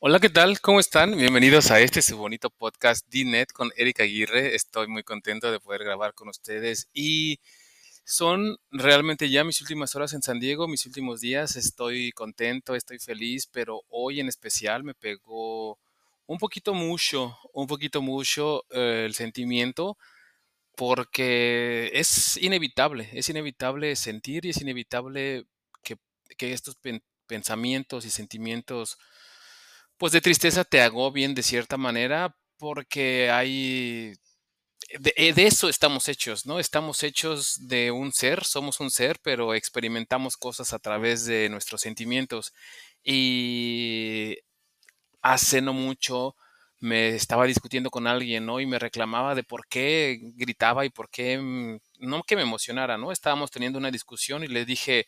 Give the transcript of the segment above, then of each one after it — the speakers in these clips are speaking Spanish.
Hola, ¿qué tal? ¿Cómo están? Bienvenidos a este su bonito podcast DNet con Erika Aguirre. Estoy muy contento de poder grabar con ustedes y son realmente ya mis últimas horas en San Diego, mis últimos días. Estoy contento, estoy feliz, pero hoy en especial me pegó un poquito mucho, un poquito mucho eh, el sentimiento porque es inevitable, es inevitable sentir y es inevitable que, estos pen- pensamientos y sentimientos pues de tristeza te agobien de cierta manera porque hay de, eh, de eso estamos hechos, ¿no? Estamos hechos de un ser, somos un ser, pero experimentamos cosas a través de nuestros sentimientos. Y hace no mucho me estaba discutiendo con alguien, ¿no? Y me reclamaba de por qué gritaba y por qué, mm, no que me emocionara, ¿no? Estábamos teniendo una discusión y le dije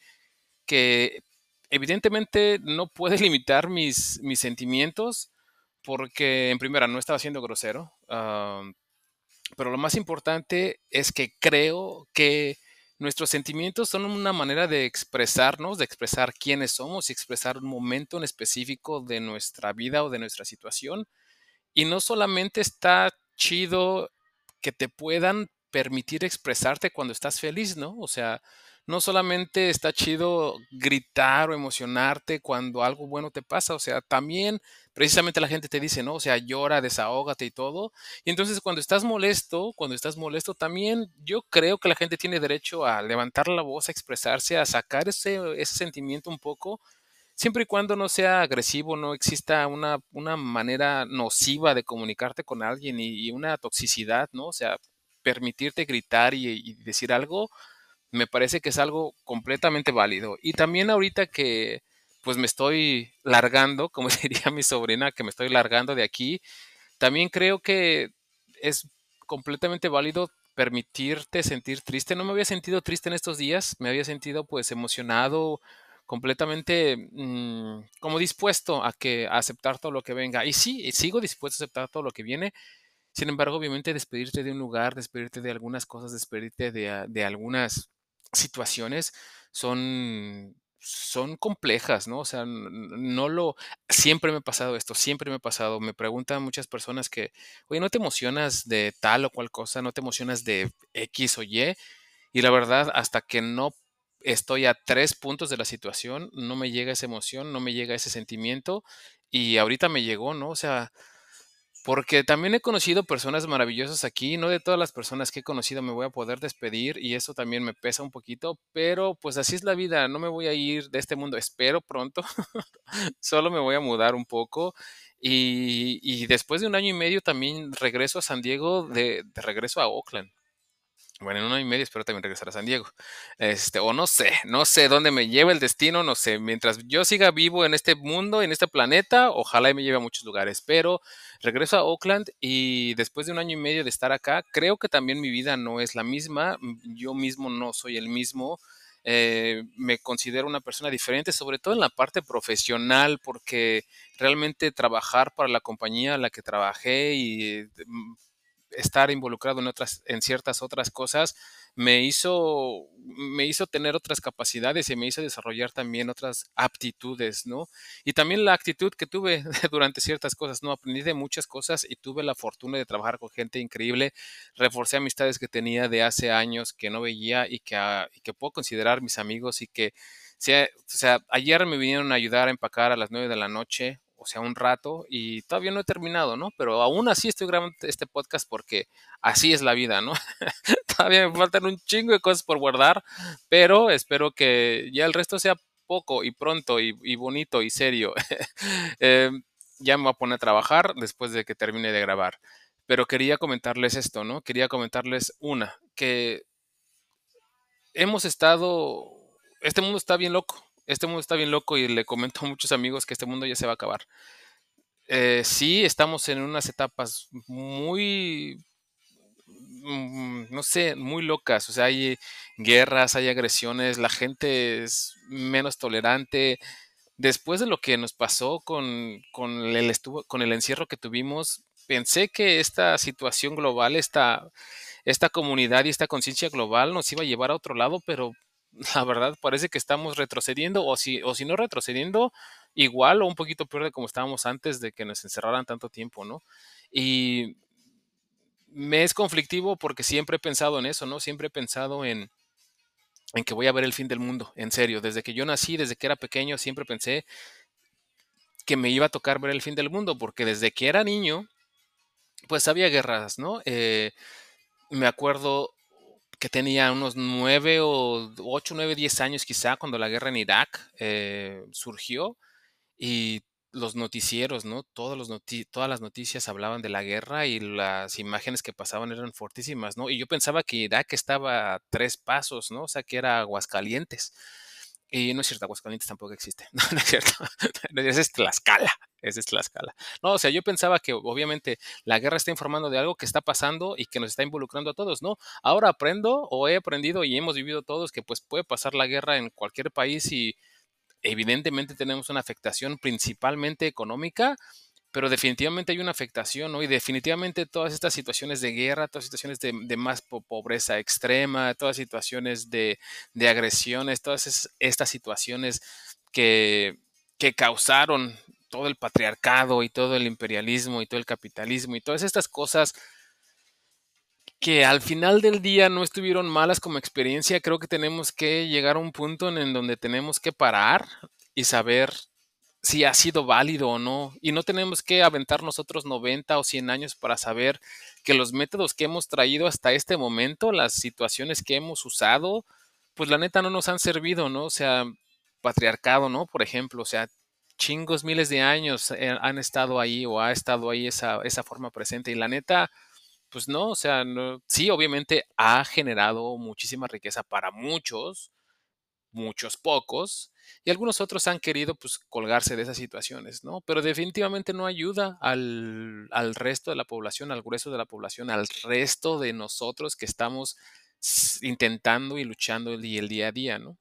que evidentemente no puede limitar mis, mis sentimientos porque en primera no estaba siendo grosero, ah, pero lo más importante es que creo que nuestros sentimientos son una manera de expresarnos, de expresar quiénes somos y expresar un momento en específico de nuestra vida o de nuestra situación. Y no solamente está chido que te puedan permitir expresarte cuando estás feliz, ¿no? O sea, no solamente está chido gritar o emocionarte cuando algo bueno te pasa, o sea, también precisamente la gente te dice, ¿no? O sea, llora, desahógate y todo. Y entonces cuando estás molesto, cuando estás molesto, también yo creo que la gente tiene derecho a levantar la voz, a expresarse, a sacar ese, ese sentimiento un poco siempre y cuando no sea agresivo, no exista una, una manera nociva de comunicarte con alguien y, una toxicidad, ¿no? O sea, permitirte gritar y decir algo, me parece que es algo completamente válido. Y también ahorita que pues me estoy largando, como diría mi sobrina, que me estoy largando de aquí, también creo que es completamente válido permitirte sentir triste. No me había sentido triste en estos días, me había sentido pues emocionado, completamente mm, como dispuesto a que a aceptar todo lo que venga. Y sí, sigo dispuesto a aceptar todo lo que viene. Sin embargo, obviamente despedirte de un lugar, despedirte de algunas cosas, despedirte de, a- de algunas situaciones son son complejas, ¿no? O sea, no lo siempre me ha pasado esto, siempre me ha pasado. Me preguntan muchas personas que, oye, ¿no te emocionas de tal o cual cosa? ¿No te emocionas de X o Y? Y la verdad, hasta que no estoy a tres puntos de la situación, no me llega esa emoción, no me llega ese sentimiento. Y ahorita me llegó, ¿no? O sea, porque también he conocido personas maravillosas aquí, no de todas las personas que he conocido me voy a poder despedir y eso también me pesa un poquito, pero pues así es la vida, no me voy a ir de este mundo, espero pronto, solo me voy a mudar un poco y, después de un año y medio también regreso a San Diego, de regreso a Oakland. Bueno, en un año y medio espero también regresar a San Diego. Este, o no sé, no sé dónde me lleva el destino, no sé. Mientras yo siga vivo en este mundo, en este planeta, ojalá y me lleve a muchos lugares. Pero regreso a Oakland y después de un año y medio de estar acá, creo que también mi vida no es la misma. Yo mismo no soy el mismo. Eh, me considero una persona diferente, sobre todo en la parte profesional, porque realmente trabajar para la compañía a la que trabajé y mm, estar involucrado en otras, en ciertas otras cosas, me hizo, me hizo tener otras capacidades y me hizo desarrollar también otras aptitudes, ¿no? Y también la actitud que tuve durante ciertas cosas, ¿no? Aprendí de muchas cosas y tuve la fortuna de trabajar con gente increíble, reforcé amistades que tenía de hace años que no veía y que, ah, y que puedo considerar mis amigos y que, o sea, ayer me vinieron a ayudar a empacar a las nueve de la noche, o sea, un rato y todavía no he terminado, ¿no? Pero aún así estoy grabando este podcast porque así es la vida, ¿no? todavía me faltan un chingo de cosas por guardar, pero espero que ya el resto sea poco y pronto y, bonito y serio. eh, ya me voy a poner a trabajar después de que termine de grabar. Pero quería comentarles esto, ¿no? Quería comentarles una, que hemos estado, este mundo está bien loco, este mundo está bien loco y le comento a muchos amigos que este mundo ya se va a acabar. Eh, sí, estamos en unas etapas muy, mm, no sé, muy locas. O sea, hay guerras, hay agresiones, la gente es menos tolerante. Después de lo que nos pasó con, con el, estuvo, con el encierro que tuvimos, pensé que esta situación global, esta, esta comunidad y esta conciencia global nos iba a llevar a otro lado, pero la verdad parece que estamos retrocediendo, o si, o si no retrocediendo, igual o un poquito peor de como estábamos antes de que nos encerraran tanto tiempo, ¿no? Y me es conflictivo porque siempre he pensado en eso, ¿no? Siempre he pensado en, en que voy a ver el fin del mundo, en serio. Desde que yo nací, desde que era pequeño, siempre pensé que me iba a tocar ver el fin del mundo, porque desde que era niño, pues había guerras, ¿no? Eh, me acuerdo que tenía unos nueve o ocho, nueve, diez años quizá cuando la guerra en Irak eh, surgió y los noticieros, ¿no? Todos los todas las noticias hablaban de la guerra y las imágenes que pasaban eran fortísimas, ¿no? Y yo pensaba que Irak estaba a tres pasos, ¿no? O sea, que era Aguascalientes. Y no es cierto, Aguascalientes tampoco existe. No, no es cierto. Esa es Tlaxcala. Esa es Tlaxcala. No, o sea, yo pensaba que obviamente la guerra está informando de algo que está pasando y que nos está involucrando a todos, ¿no? Ahora aprendo o he aprendido y hemos vivido todos que pues puede pasar la guerra en cualquier país y evidentemente tenemos una afectación principalmente económica, pero definitivamente hay una afectación, ¿no? Y definitivamente todas estas situaciones de guerra, todas situaciones de, más pobreza extrema, todas situaciones de, agresiones, todas estas situaciones que, que causaron todo el patriarcado y todo el imperialismo y todo el capitalismo y todas estas cosas que al final del día no estuvieron malas como experiencia, creo que tenemos que llegar a un punto en, donde tenemos que parar y saber si ha sido válido o no. Y no tenemos que aventar nosotros 90 o 100 años para saber que los métodos que hemos traído hasta este momento, las situaciones que hemos usado, pues la neta no nos han servido, ¿no? O sea, patriarcado, ¿no? Por ejemplo, o sea, chingos miles de años eh, han estado ahí o ha estado ahí esa, esa forma presente. Y la neta, pues no, o sea, sí, obviamente ha generado muchísima riqueza para muchos, muchos pocos, y algunos otros han querido pues colgarse de esas situaciones, ¿no? Pero definitivamente no ayuda al, al resto de la población, al grueso de la población, al resto de nosotros que estamos intentando y luchando el, el día a día, ¿no?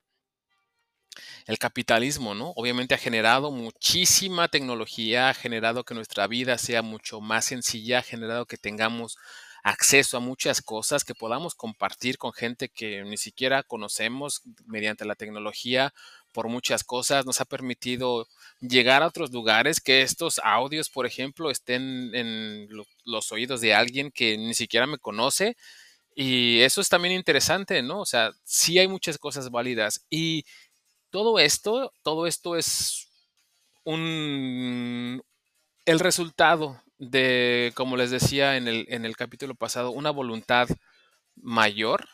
el capitalismo, ¿no? Obviamente ha generado muchísima tecnología, ha generado que nuestra vida sea mucho más sencilla, ha generado que tengamos acceso a muchas cosas que podamos compartir con gente que ni siquiera conocemos mediante la tecnología por muchas cosas, nos ha permitido llegar a otros lugares, que estos audios, por ejemplo, estén en los oídos de alguien que ni siquiera me conoce. Y eso es también interesante, ¿no? O sea, sí hay muchas cosas válidas. Y todo esto, todo esto es un, el resultado de, como les decía en el, en el capítulo pasado, una voluntad mayor.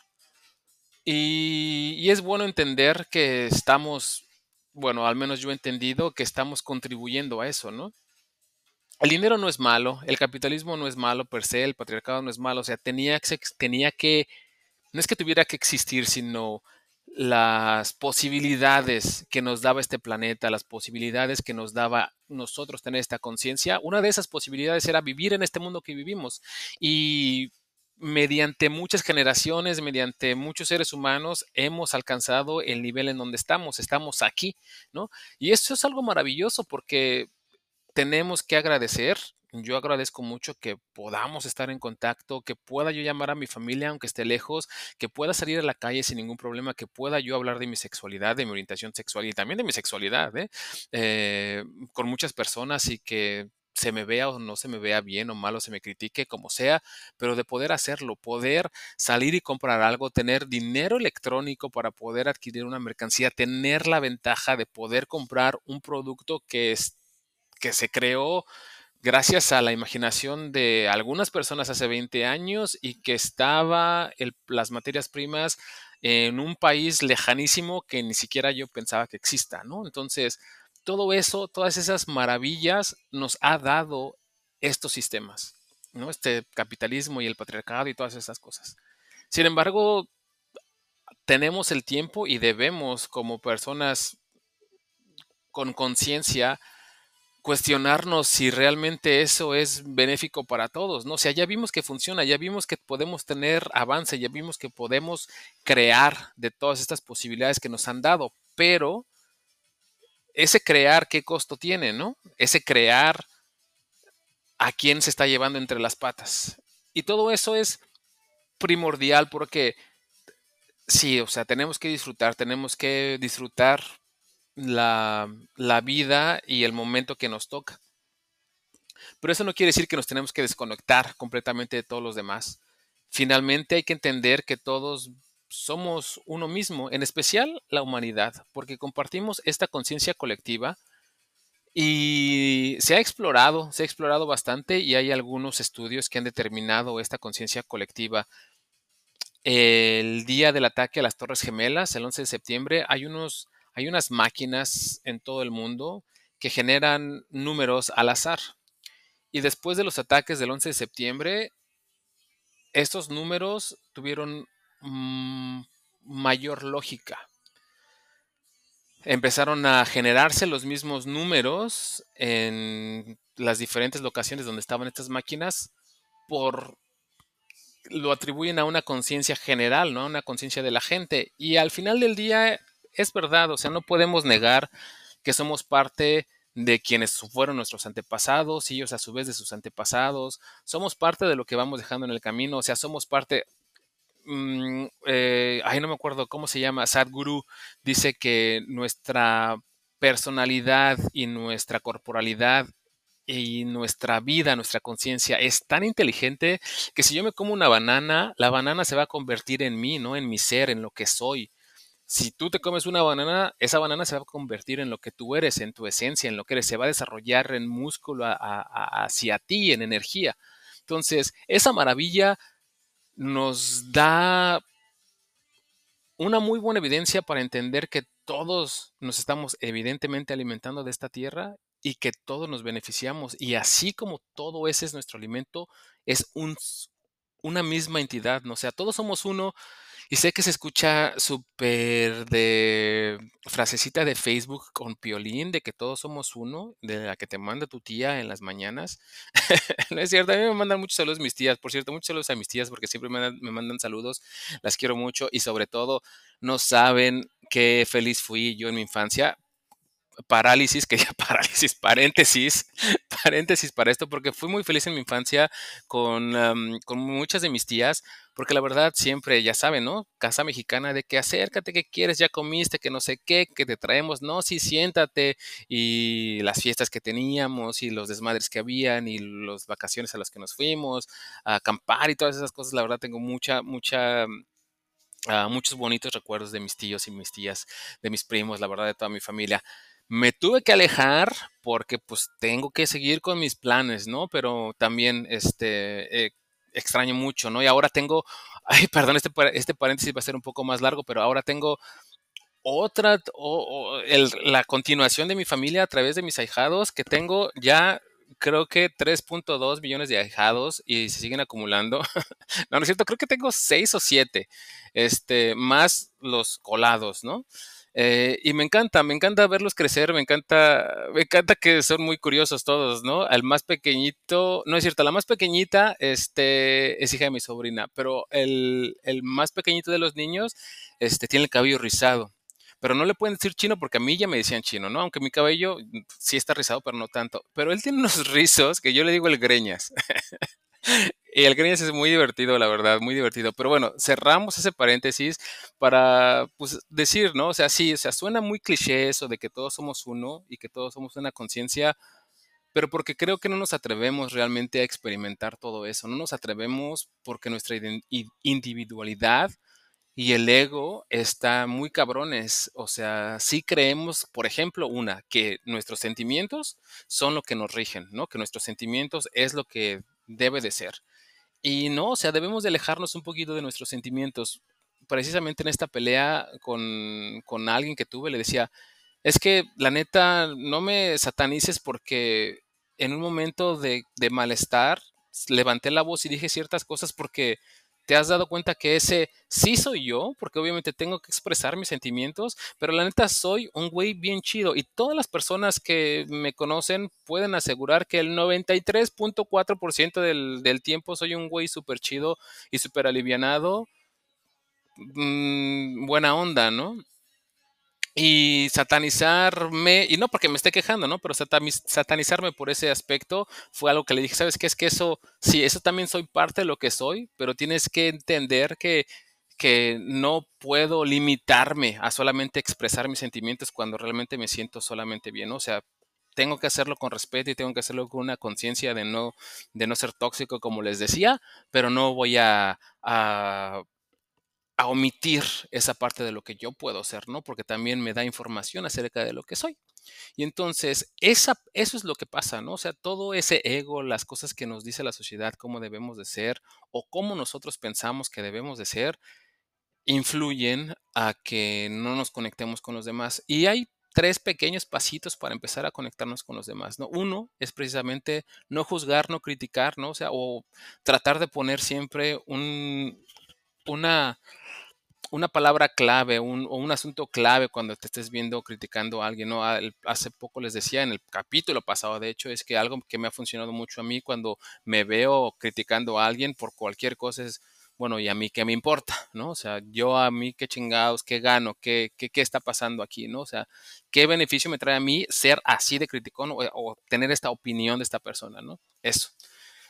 Y, es bueno entender que estamos, bueno, al menos yo he entendido que estamos contribuyendo a eso, ¿no? El dinero no es malo, el capitalismo no es malo per se, el patriarcado no es malo, o sea, tenía tenía que no es que tuviera que existir, sino las posibilidades que nos daba este planeta, las posibilidades que nos daba nosotros tener esta conciencia, una de esas posibilidades era vivir en este mundo que vivimos y mediante muchas generaciones, mediante muchos seres humanos, hemos alcanzado el nivel en donde estamos, estamos aquí, ¿no? Y esto es algo maravilloso porque tenemos que agradecer yo agradezco mucho que podamos estar en contacto, que pueda yo llamar a mi familia aunque esté lejos, que pueda salir a la calle sin ningún problema, que pueda yo hablar de mi sexualidad, de mi orientación sexual y también de mi sexualidad, ¿eh? Eh, con muchas personas y que se me vea o no se me vea bien o mal o se me critique, como sea, pero de poder hacerlo, poder salir y comprar algo, tener dinero electrónico para poder adquirir una mercancía, tener la ventaja de poder comprar un producto que, es, que se creó gracias a la imaginación de algunas personas hace 20 años y que estaba las materias primas en un país lejanísimo que ni siquiera yo pensaba que exista, ¿no? Entonces, todo eso, todas esas maravillas nos ha dado estos sistemas, ¿no? Este capitalismo y el patriarcado y todas esas cosas. Sin embargo, tenemos el tiempo y debemos como personas con conciencia cuestionarnos si realmente eso es benéfico para todos, ¿no? O sea, ya vimos que funciona, ya vimos que podemos tener avance, ya vimos que podemos crear de todas estas posibilidades que nos han dado, pero ese crear, ¿qué costo tiene, no? Ese crear, ¿a quién se está llevando entre las patas? Y todo eso es primordial porque sí, o sea, tenemos que disfrutar, tenemos que disfrutar la, la vida y el momento que nos toca. Pero eso no quiere decir que nos tenemos que desconectar completamente de todos los demás. Finalmente hay que entender que todos somos uno mismo, en especial la humanidad, porque compartimos esta conciencia colectiva y se ha explorado, se ha explorado bastante y hay algunos estudios que han determinado esta conciencia colectiva. El día del ataque a las Torres Gemelas, el 11 de septiembre, hay, unos, hay unas máquinas en todo el mundo que generan números al azar. Y después de los ataques del 11 de septiembre, estos números tuvieron mm, mayor lógica. Empezaron a generarse los mismos números en las diferentes locaciones donde estaban estas máquinas por lo atribuyen a una conciencia general, ¿no? Una conciencia de la gente. Y al final del día es verdad, o sea, no podemos negar que somos parte de quienes fueron nuestros antepasados, y ellos a su vez de sus antepasados. Somos parte de lo que vamos dejando en el camino, o sea, somos parte... Mm, eh, ay, no me acuerdo cómo se llama, Sadhguru dice que nuestra personalidad y nuestra corporalidad y nuestra vida, nuestra conciencia es tan inteligente que si yo me como una banana, la banana se va a convertir en mí, ¿no? En mi ser, en lo que soy si tú te comes una banana, esa banana se va a convertir en lo que tú eres, en tu esencia, en lo que eres, se va a desarrollar en músculo hacia ti, en energía. Entonces, esa maravilla nos da una muy buena evidencia para entender que todos nos estamos evidentemente alimentando de esta tierra y que todos nos beneficiamos. Y así como todo ese es nuestro alimento, es un, una misma entidad, ¿no? O sea, todos somos uno y sé que se escucha súper de frasecita de Facebook con piolín, de que todos somos uno, de la que te manda tu tía en las mañanas. no es cierto, a mí me mandan muchos saludos mis tías. Por cierto, muchos saludos a mis tías porque siempre me, me mandan saludos. Las quiero mucho y sobre todo no saben qué feliz fui yo en mi infancia parálisis, que ya parálisis, paréntesis, paréntesis para esto, porque fui muy feliz en mi infancia con, con, muchas de mis tías, porque la verdad siempre, ya saben, ¿no? Casa mexicana de que acércate, que quieres, ya comiste, que no sé qué, que te traemos, no, sí, siéntate, y las fiestas que teníamos, y los desmadres que habían, y las vacaciones a las que nos fuimos, a acampar y todas esas cosas, la verdad tengo mucha, mucha Uh, muchos bonitos recuerdos de mis tíos y mis tías, de mis primos, la verdad, de toda mi familia. Me tuve que alejar porque pues tengo que seguir con mis planes, ¿no? Pero también este, eh, extraño mucho, ¿no? Y ahora tengo, ay, perdón, este, este paréntesis va a ser un poco más largo, pero ahora tengo otra, o, el, la continuación de mi familia a través de mis ahijados, que tengo ya creo que 3.2 millones de ahijados y se siguen acumulando. no, no es cierto, creo que tengo 6 o 7, este, más los colados, ¿no? Eh, y me encanta, me encanta verlos crecer, me encanta, me encanta que son muy curiosos todos, ¿no? Al más pequeñito, no es cierto, la más pequeñita este, es hija de mi sobrina, pero el, el más pequeñito de los niños este, tiene el cabello rizado. Pero no le pueden decir chino porque a mí ya me decían chino, ¿no? Aunque mi cabello sí está rizado, pero no tanto. Pero él tiene unos rizos que yo le digo el greñas. El Greñas es muy divertido, la verdad, muy divertido. Pero bueno, cerramos ese paréntesis para pues, decir, ¿no? O sea, sí, o sea, suena muy cliché eso de que todos somos uno y que todos somos una conciencia, pero porque creo que no nos atrevemos realmente a experimentar todo eso. No nos atrevemos porque nuestra individualidad y el ego está muy cabrones. O sea, sí creemos, por ejemplo, una, que nuestros sentimientos son lo que nos rigen, ¿no? Que nuestros sentimientos es lo que debe de ser. Y no, o sea, debemos de alejarnos un poquito de nuestros sentimientos. Precisamente en esta pelea con, con alguien que tuve, le decía, es que la neta, no me satanices porque en un momento de, de malestar levanté la voz y dije ciertas cosas porque te has dado cuenta que ese sí soy yo, porque obviamente tengo que expresar mis sentimientos, pero la neta soy un güey bien chido y todas las personas que me conocen pueden asegurar que el 93.4% del, del tiempo soy un güey súper chido y súper alivianado, mm, buena onda, ¿no? Y satanizarme, y no porque me esté quejando, ¿no? Pero satanizarme por ese aspecto fue algo que le dije, ¿sabes qué? Es que eso, sí, eso también soy parte de lo que soy, pero tienes que entender que, que no puedo limitarme a solamente expresar mis sentimientos cuando realmente me siento solamente bien, O sea, tengo que hacerlo con respeto y tengo que hacerlo con una conciencia de no, de no ser tóxico, como les decía, pero no voy a, a, omitir esa parte de lo que yo puedo ser, ¿no? Porque también me da información acerca de lo que soy. Y entonces, eso es lo que pasa, ¿no? O sea, todo ese ego, las cosas que nos dice la sociedad, cómo debemos de ser o cómo nosotros pensamos que debemos de ser, influyen a que no nos conectemos con los demás. Y hay tres pequeños pasitos para empezar a conectarnos con los demás, ¿no? Uno es precisamente no juzgar, no criticar, ¿no? O sea, o tratar de poner siempre un, una, una palabra clave un, o un asunto clave cuando te estés viendo criticando a alguien, ¿no? Hace poco les decía en el capítulo pasado, de hecho, es que algo que me ha funcionado mucho a mí cuando me veo criticando a alguien por cualquier cosa es bueno, ¿y a mí qué me importa? ¿No? O sea, yo a mí qué chingados, qué gano, qué, qué, qué está pasando aquí, ¿no? O sea, ¿qué beneficio me trae a mí ser así de criticón o, tener esta opinión de esta persona, ¿no? Eso.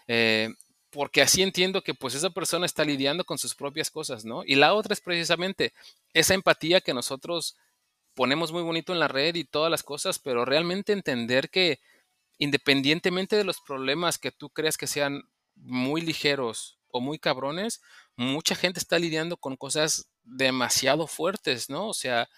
Eh, porque así entiendo que pues esa persona está lidiando con sus propias cosas, ¿no? Y la otra es precisamente esa empatía que nosotros ponemos muy bonito en la red y todas las cosas, pero realmente entender que independientemente de los problemas que tú creas que sean muy ligeros o muy cabrones, mucha gente está lidiando con cosas demasiado fuertes, ¿no? O sea,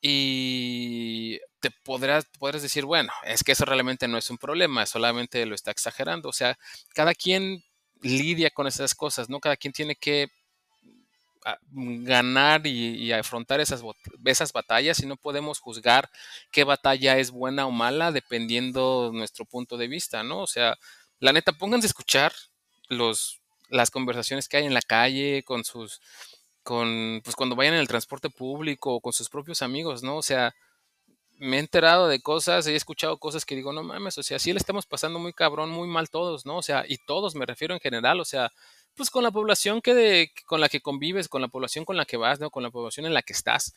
y te podrás, podrás decir, bueno, es que eso realmente no es un problema, solamente lo está exagerando. O sea, cada quien lidia con esas cosas, ¿no? Cada quien tiene que ah, ganar y, afrontar esas, esas batallas y no podemos juzgar qué batalla es buena o mala dependiendo de nuestro punto de vista, ¿no? O sea, la neta, pónganse a escuchar los las conversaciones que hay en la calle, con sus, con, pues cuando vayan en el transporte público o con sus propios amigos, ¿no? O sea, me he enterado de cosas, he escuchado cosas que digo, no mames, o sea, sí le estamos pasando muy cabrón, muy mal todos, ¿no? O sea, y todos me refiero en general, o sea, pues con la población que con la que convives, con la población con la que vas, ¿no? Con la población en la que estás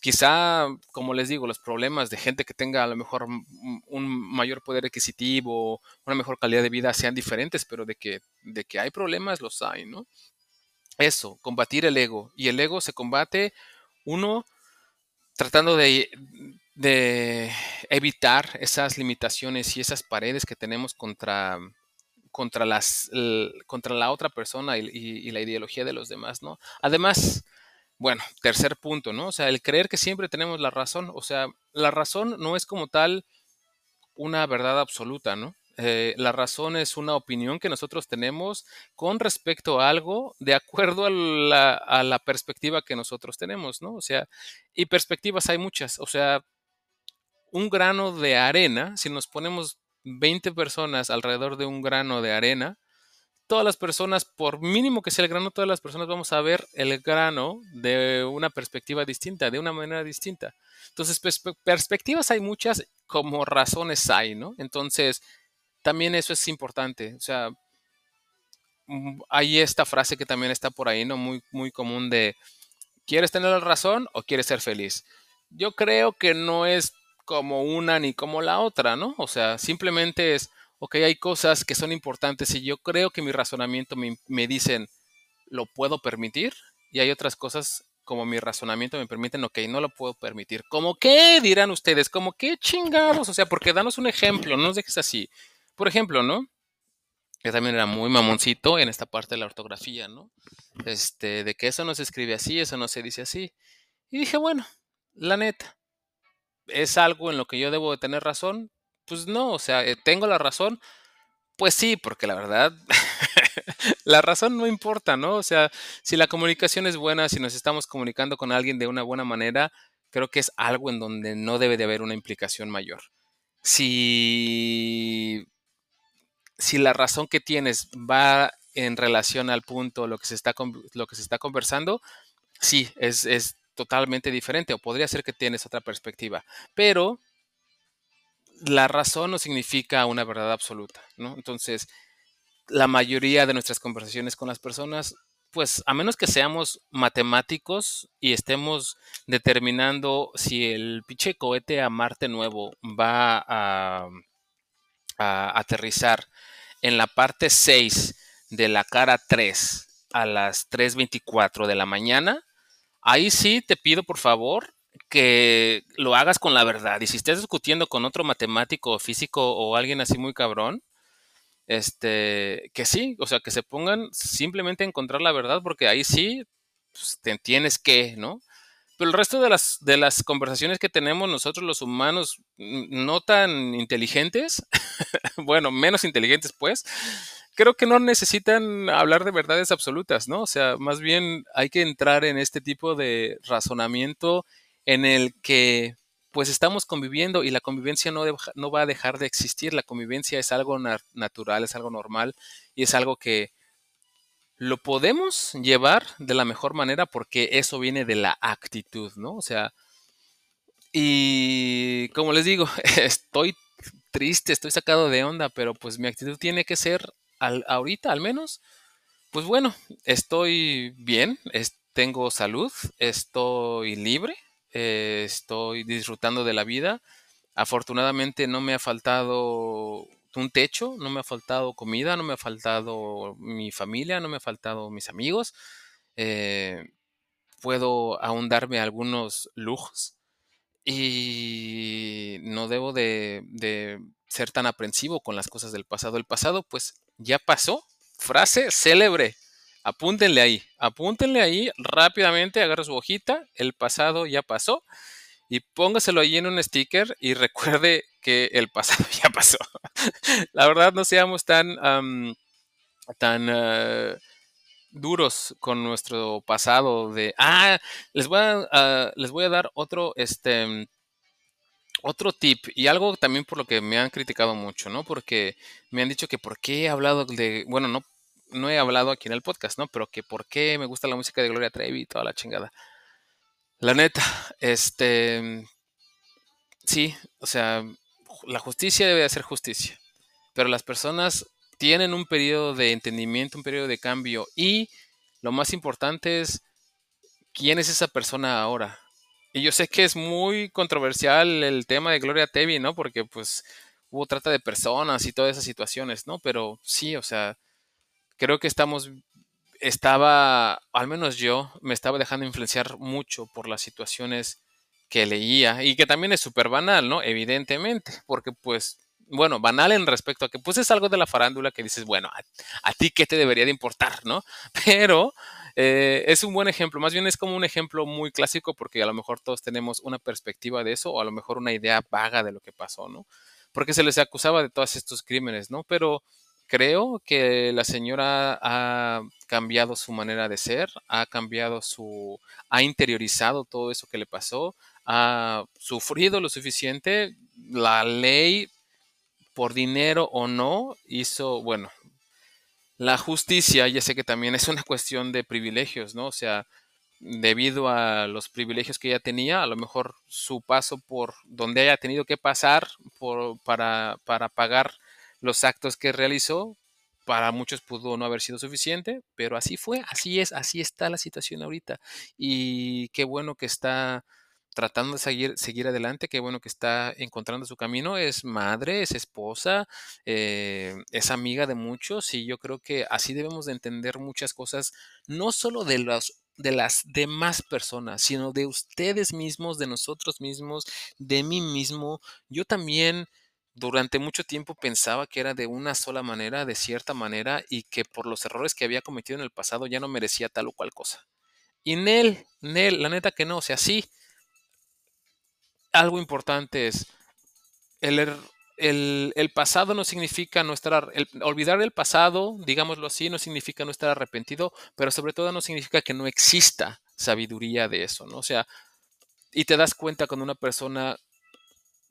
quizá, como les digo, los problemas de gente que tenga a lo mejor un mayor poder adquisitivo, una mejor calidad de vida sean diferentes, pero de que, de que hay problemas, los hay, ¿no? Eso, combatir el ego. Y el ego se combate, uno, tratando de, de evitar esas limitaciones y esas paredes que tenemos contra, contra, las, contra la otra persona y, la ideología de los demás, ¿no? Además, bueno, tercer punto, ¿no? O sea, el creer que siempre tenemos la razón. O sea, la razón no es como tal una verdad absoluta, ¿no? Eh, la razón es una opinión que nosotros tenemos con respecto a algo de acuerdo a la, a la, perspectiva que nosotros tenemos, ¿no? O sea, y perspectivas hay muchas. O sea, un grano de arena, si nos ponemos 20 personas alrededor de un grano de arena, todas las personas, por mínimo que sea el grano, todas las personas vamos a ver el grano de una perspectiva distinta, de una manera distinta. Entonces, perspectivas hay muchas, como razones hay, ¿no? Entonces, también eso es importante. O sea, mm, hay esta frase que también está por ahí, ¿no? Muy, muy común de, ¿quieres tener la razón o quieres ser feliz? Yo creo que no es como una ni como la otra, ¿no? O sea, simplemente es, ok, hay cosas que son importantes y yo creo que mi razonamiento me, me dicen, lo puedo permitir, y hay otras cosas como mi razonamiento me permiten, ok, no lo puedo permitir. ¿Cómo qué dirán ustedes? ¿Cómo qué chingados? O sea, porque danos un ejemplo, no nos dejes así. Por ejemplo, ¿no? Que también era muy mamoncito en esta parte de la ortografía, ¿no? Este, de que eso no se escribe así, eso no se dice así. Y dije, bueno, la neta, es algo en lo que yo debo de tener razón, pues no, o sea, eh, ¿tengo la razón? Pues sí, porque la verdad, la razón no importa, ¿no? O sea, si la comunicación es buena, si nos estamos comunicando con alguien de una buena manera, creo que es algo en donde no debe de haber una implicación mayor. Si, si la razón que tienes va en relación al punto, lo que se está, lo que se está conversando, sí, es, es totalmente diferente o podría ser que tienes otra perspectiva. Pero la razón no significa una verdad absoluta, ¿no? Entonces, la mayoría de nuestras conversaciones con las personas, pues a menos que seamos matemáticos y estemos determinando si el pinche cohete a Marte nuevo va a, a aterrizar en la parte 6 de la cara 3 a las 3.24 de la mañana, ahí sí te pido por favor que lo hagas con la verdad. Y si estás discutiendo con otro matemático, físico o alguien así muy cabrón, este, que sí, o sea, que se pongan simplemente a encontrar la verdad, porque ahí sí pues, te tienes que, ¿no? Pero el resto de las, de las conversaciones que tenemos nosotros los humanos no tan inteligentes, bueno, menos inteligentes pues, creo que no necesitan hablar de verdades absolutas, ¿no? O sea, más bien hay que entrar en este tipo de razonamiento en el que pues estamos conviviendo y la convivencia no, no va a dejar de existir. La convivencia es algo natural, es algo normal y es algo que lo podemos llevar de la mejor manera porque eso viene de la actitud, ¿no? O sea, y como les digo, estoy triste, estoy sacado de onda, pero pues mi actitud tiene que ser ahorita al menos, pues bueno, estoy bien, tengo salud, estoy libre, eh, estoy disfrutando de la vida. Afortunadamente no me ha faltado un techo, no me ha faltado comida, no me ha faltado mi familia, no me ha faltado mis amigos. Eh, puedo ahondarme algunos lujos y no debo de, ser tan aprensivo con las cosas del pasado. El pasado pues ya pasó. Frase célebre. Apúntenle ahí, apúntenle ahí rápidamente, agarra su hojita, el pasado ya pasó y póngaselo ahí en un sticker y recuerde que el pasado ya pasó. La verdad, no seamos tan, tan ah, duros con nuestro pasado de, ah, les voy a, ah, les voy a dar otro, este, otro tip y algo también por lo que me han criticado mucho, ¿no? Porque me han dicho que por qué he hablado de, bueno, no, no he hablado aquí en el podcast, ¿no? Pero que por qué me gusta la música de Gloria Trevi y toda la chingada. La neta, este, sí, o sea, la justicia debe hacer justicia, pero las personas tienen un periodo de entendimiento, un periodo de cambio y lo más importante es quién es esa persona ahora. Y yo sé que es muy controversial el tema de Gloria Trevi, ¿no? Porque pues hubo trata de personas y todas esas situaciones, ¿no? Pero sí, o sea, creo que estamos estaba, al menos yo, me estaba dejando influenciar mucho por las situaciones que leía y que también es súper banal, ¿no? Evidentemente, porque pues, bueno, banal en respecto a que pues es algo de la farándula que dices, bueno, a, ti qué te debería de importar, ¿no? Pero eh, es un buen ejemplo, más bien es como un ejemplo muy clásico porque a lo mejor todos tenemos una perspectiva de eso o a lo mejor una idea vaga de lo que pasó, ¿no? Porque se les acusaba de todos estos crímenes, ¿no? Pero creo que la señora ha cambiado su manera de ser, ha cambiado su, ha interiorizado todo eso que le pasó, ha sufrido lo suficiente, la ley, por dinero o no, hizo, bueno, la justicia, ya sé que también es una cuestión de privilegios, ¿no? O sea, debido a los privilegios que ella tenía, a lo mejor su paso por donde haya tenido que pasar por, para, para pagar los actos que realizó, para muchos pudo no haber sido suficiente, pero así fue, así es, así está la situación ahorita. Y qué bueno que está tratando de seguir, seguir adelante, qué bueno que está encontrando su camino, es madre, es esposa, eh, es amiga de muchos y yo creo que así debemos de entender muchas cosas, no solo de los de las demás personas, sino de ustedes mismos, de nosotros mismos, de mí mismo. Yo también durante mucho tiempo pensaba que era de una sola manera, de cierta manera, y que por los errores que había cometido en el pasado ya no merecía tal o cual cosa. Y Nel, Nel, la neta que no, o sea, sí. Algo importante es, el, er, el, pasado no significa no estar, olvidar el pasado, digámoslo así, no significa no estar arrepentido, pero sobre todo no significa que no exista sabiduría de eso, ¿no? O sea, y te das cuenta cuando una persona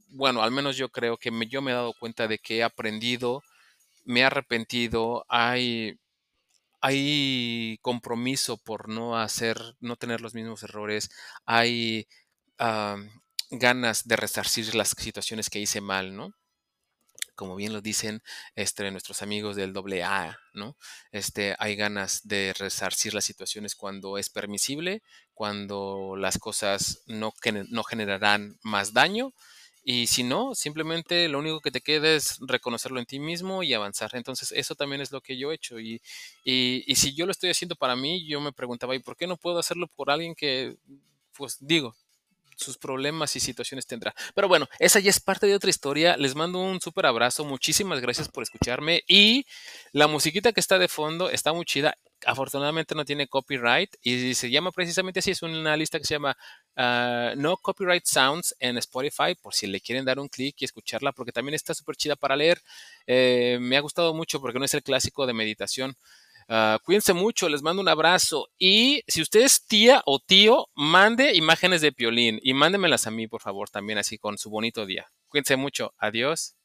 bueno, al menos yo creo que yo me he dado cuenta de que he aprendido, me he arrepentido, hay, hay compromiso por no hacer, no tener los mismos errores, hay ganas de resarcir las situaciones que hice mal, ¿no? Como bien lo dicen este, nuestros amigos del AA, ¿no? Este, hay ganas de resarcir las situaciones cuando es permisible, cuando las cosas no, no generarán más daño Y si no, simplemente lo único que te queda es reconocerlo en ti mismo y avanzar. Entonces, eso también es lo que yo he hecho. Y, y, y si yo lo estoy haciendo para mí, yo me preguntaba, ¿y por qué no puedo hacerlo por alguien que, pues digo, sus problemas y situaciones tendrá. Pero bueno, esa ya es parte de otra historia. Les mando un súper abrazo. Muchísimas gracias por escucharme. Y la musiquita que está de fondo está muy chida. Afortunadamente no tiene copyright y se llama precisamente así. Es una lista que se llama uh, No Copyright Sounds en Spotify, por si le quieren dar un clic y escucharla, porque también está súper chida para leer. Eh, me ha gustado mucho porque no es el clásico de meditación. Uh, cuídense mucho, les mando un abrazo. Y si usted es tía o tío, mande imágenes de Piolín y mándemelas a mí, por favor, también así con su bonito día. Cuídense mucho. Adiós.